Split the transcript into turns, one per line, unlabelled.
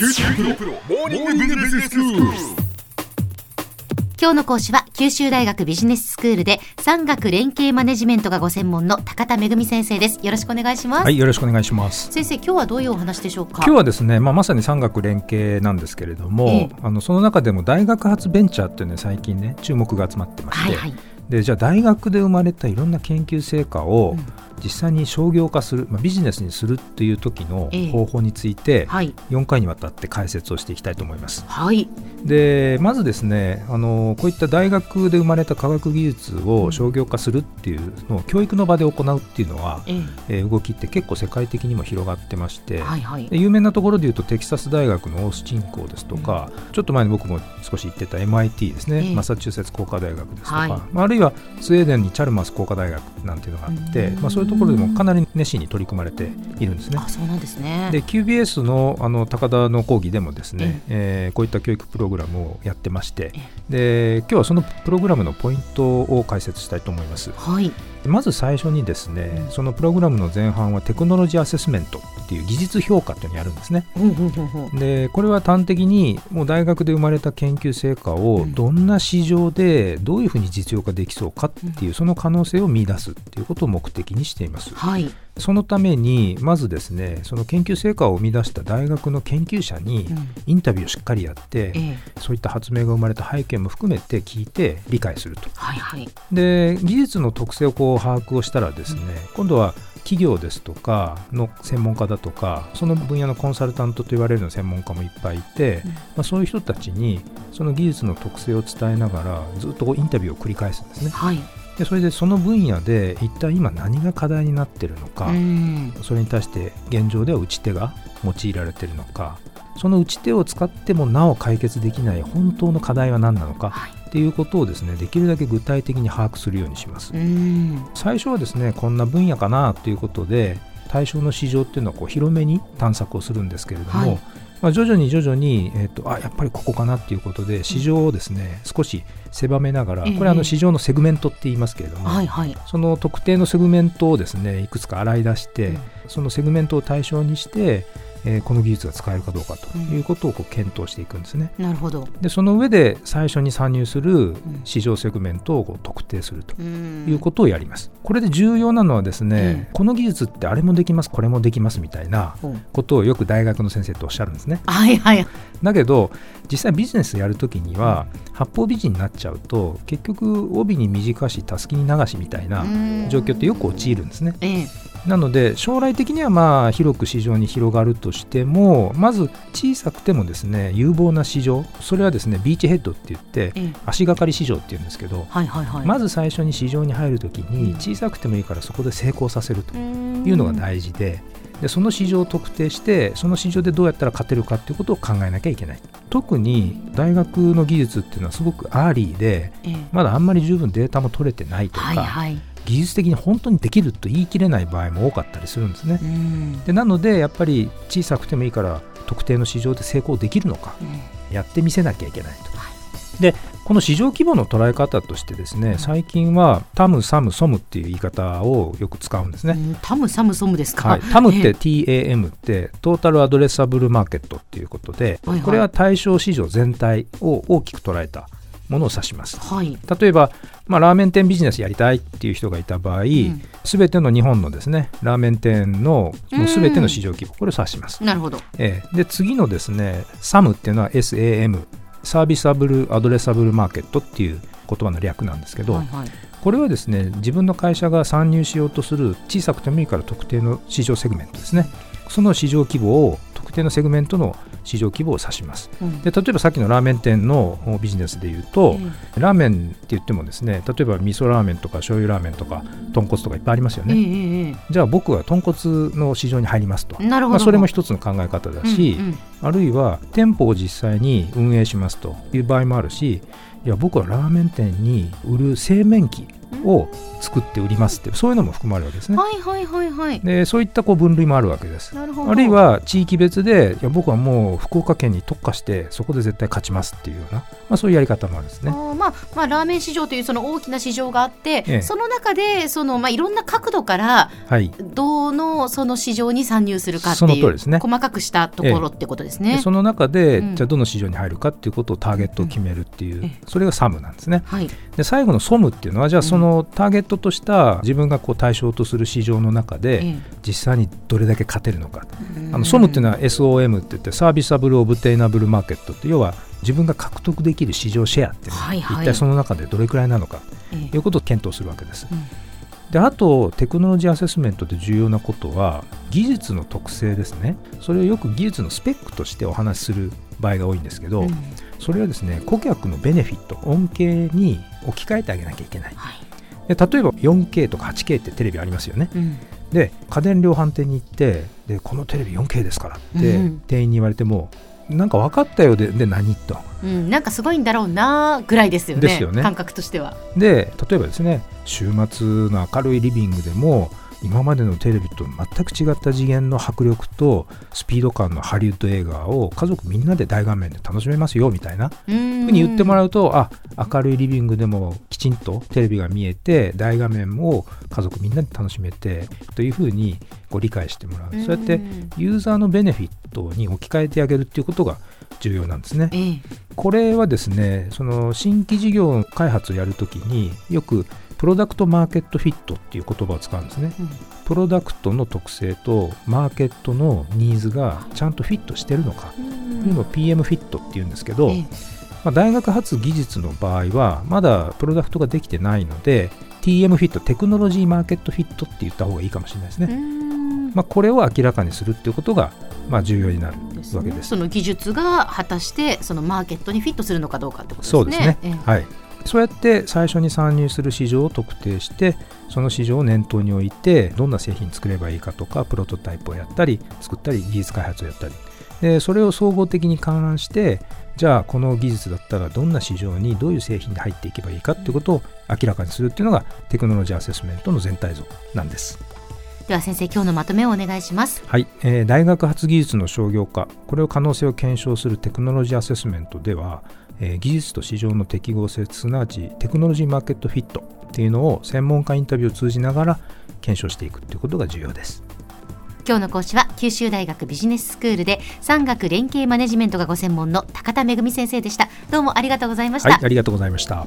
九州大学モーニングビジネススクール。
今日の講師は九州大学ビジネススクールで産学連携マネジメントがご専門の高田恵先生です。よろしくお願いします、
はい、よろしくお願いします。
先生今日はどういうお話でしょうか？
今日はですね、まあ、まさに産学連携なんですけれども、
ええ。
あのその中でも大学発ベンチャーっていうのは最近ね注目が集まってまして、
はいはい。
でじゃあ大学で生まれたいろんな研究成果を
うん
実際に商業化する、まあ、ビジネスにするっていう時の
ええ。
方法について
はい。
4回にわたって解説をしていきたいと思います。
はい。
でまずですねあのこういった大学で生まれた科学技術を商業化するっていうのを教育の場で行うっていうのは、
え
え。ー動きって結構世界的にも広がってまして、
えはいはい。
で有名なところでいうとテキサス大学のオースチン校ですとか、ちょっと前に僕も少し行ってた MIT ですね、
ええ。
マサチューセッツ工科大学ですとか、
はい。
まあ、あるいはスウェーデンにチャルマース工科大学なんていうのがあって、
うん。
まあ、そういうところでもかなり熱心に取り組まれているんですね。
あそうなんですね。
で QBS のあの高田の講義でもですね、えーこういった教育プログラムをやってましてで今日はそのプログラムのポイントを解説したいと思います。
はい
まず最初にですね、そのプログラムの前半はテクノロジーアセスメントっていう技術評価っていうのをやるんですね。でこれは端的にもう大学で生まれた研究成果を
うん
どんな市場でどういうふうに実用化できそうかっていうその可能性を見出すっていうことを目的にしています。
はい
そのためにまずですねその研究成果を生み出した大学の研究者に
うん。
インタビューをしっかりやって、
ええ。
そういった発明が生まれた背景も含めて聞いて理解すると。
はいはい。
で技術の特性をこう把握をしたらですね、今度は企業ですとかの専門家だとかその分野のコンサルタントと言われるような専門家もいっぱいいて、
うん。
まあ、そういう人たちにその技術の特性を伝えながらずっとインタビューを繰り返すんですね。
はい
でそれでその分野で一体今何が課題になってるのか、
うん。
それに対して現状では打ち手が用いられているのかその打ち手を使ってもなお解決できない本当の課題は何なのか
はい。
っていうことをですねできるだけ具体的に把握するようにします。
うん。
最初はですねこんな分野かなということで対象の市場っていうのはこう広めに探索をするんですけれども、
はい
まあ、徐々に徐々に、えっとあやっぱりここかなっていうことで市場をですね、少し狭めながら
ええ。
これあの市場のセグメントって言いますけれども、
はいはい。
その特定のセグメントをですねいくつか洗い出して、
うん。
そのセグメントを対象にして、えーこの技術が使えるかどうかということをこう検討していくんですね。
なるほど。
でその上で最初に参入する市場セグメントをこう特定すると
うん。
いうことをやります。これで重要なのはですね、
うん。
この技術ってあれもできますこれもできますみたいなことをよく大学の先生っておっしゃるんですね。
はいはい
だけど実際ビジネスやるときには八方美人になっちゃうと結局帯に短したすきに流しみたいな状況ってよく陥るんですね。
ええ
なので将来的にはまあ広く市場に広がるとしてもまず小さくてもですね有望な市場それはですねビーチヘッドって言って
ええ。
足がかり市場っていうんですけど
はいはいはい。
まず最初に市場に入るときに
うん。
小さくてもいいからそこで成功させると
うん
いうのが大事ででその市場を特定してその市場でどうやったら勝てるかっていうことを考えなきゃいけない。特に大学の技術っていうのはすごくアーリーで
ええ。
まだあんまり十分データも取れてないとか、
はいはい
技術的に本当にできると言い切れない場合も多かったりするんですね。
うん。
でなのでやっぱり小さくてもいいから特定の市場で成功できるのか
うん。
やってみせなきゃいけないと、
は
でこの市場規模の捉え方としてですね、
ん
最近はタムサムソムっていう言い方をよく使うんですね、
うんタムサムソムですか、
はい、タムって
え
TAM ってトータルアドレッサブルマーケットっていうことで、
はいはい。
これは対象市場全体を大きく捉えたものを指します。
えはい。
例えば、まあ、ラーメン店ビジネスやりたいっていう人がいた場合
ん。
すべ、ての日本のですねラーメン店のすべての市場規模これを指します、
なるほど。
ええ。で次のですね SAM っていうのは SAM サービスアブルアドレサブルマーケットっていう言葉の略なんですけど、
はいはい。
これはですね自分の会社が参入しようとする小さくてもいいから特定の市場セグメントですねその市場規模を特定のセグメントの市場規模を指します。
うん。
で例えばさっきのラーメン店のビジネスでいうと、ラーメンって言ってもですね例えば味噌ラーメンとか醤油ラーメンとか豚骨とかいっぱいありますよ
ええ
ね、じゃあ僕は豚骨の市場に入りますと。
えなるほど、
まあ、それも一つの考え方だし、
うんうん。
あるいは店舗を実際に運営しますという場合もあるしいや僕はラーメン店に売る製麺機を作って売りますってそういうのも含まれるわけですね。
はいはいはいはい。
でそういったこう分類もあるわけです。
なるほど。
あるいは地域別別でいや僕はもう福岡県に特化してそこで絶対勝ちますっていうような、まあ、そういうやり方もあるんですね。
あまあまあ、ラーメン市場というその大きな市場があって、
ええ。
その中でその、まあ、いろんな角度から
はい。
どのその市場に参入するかって
その
いう、
通りですね。
細かくしたところってことですね。
でその中で、
うん。
じゃあどの市場に入るかっていうことをターゲットを決めるっていう、
うん。え
それがサムなんですね。
はい、
で最後のソムっていうのはじゃあそのターゲットとした自分がこう対象とする市場の中で、
え
実際にどれだけ勝てるのか、
え
あのソムっていうのは SOM って言ってサービスアブル・オブテイナブル・マーケットって要は自分が獲得できる市場シェアっていうの。は、
はいはい。
一体その中でどれくらいなのか。
ええ。
ということを検討するわけです。
うん。
であとテクノロジーアセスメントで重要なことは技術の特性ですね。それをよく技術のスペックとしてお話しする場合が多いんですけど、
うん。
それはですね顧客のベネフィット恩恵に置き換えてあげなきゃいけない。
はい
で例えば 4K とか 8K ってテレビありますよね。
うん。
で家電量販店に行ってでこのテレビ 4K ですからって
うん。
店員に言われてもなんか分かったようでで何と。
うん、なんかすごいんだろうなぐらいですよね。
ですよね。
感覚としては。
で例えばですね週末の明るいリビングでも今までのテレビと全く違った次元の迫力とスピード感のハリウッド映画を家族みんなで大画面で楽しめますよみたいな。
ふう
に言っても
う
らうとあ明るいリビングでもきちんとテレビが見えて大画面を家族みんなで楽しめてというふうにこう理解してもらう。そうやってユーザーのベネフィットに置き換えてあげるっていうことが重要なんですね。
ええ。
これはですねその新規事業開発をやるときによくプロダクトマーケットフィットっていう言葉を使うんですね。
うん。
プロダクトの特性とマーケットのニーズがちゃんとフィットしてるのか、こういうのを PM フィットっていうんですけど、
ええ。
まあ、大学発技術の場合はまだプロダクトができてないので TM フィットテクノロジーマーケットフィットって言った方がいいかもしれないですね、
うん。
まあ、これを明らかにするっていうことがまあ重要になるわけです。
その技術が果たしてそのマーケットにフィットするのかどうかってことですね。
そうですね、
ええ。
はいそうやって最初に参入する市場を特定してその市場を念頭に置いてどんな製品作ればいいかとかプロトタイプをやったり作ったり技術開発をやったりでそれを総合的に勘案してじゃあこの技術だったらどんな市場にどういう製品で入っていけばいいかっていうことを明らかにするっていうのがテクノロジーアセスメントの全体像なんです。
では先生今日のまとめをお願いします。
はい、えー大学発技術の商業化これを可能性を検証するテクノロジーアセスメントでは、えー技術と市場の適合性すなわちテクノロジーマーケットフィットっていうのを専門家インタビューを通じながら検証していくということが重要です。
今日の講師は九州大学ビジネススクールで産学連携マネジメントがご専門の高田恵先生でした。どうもありがとうございました。
はい、ありがとうございました。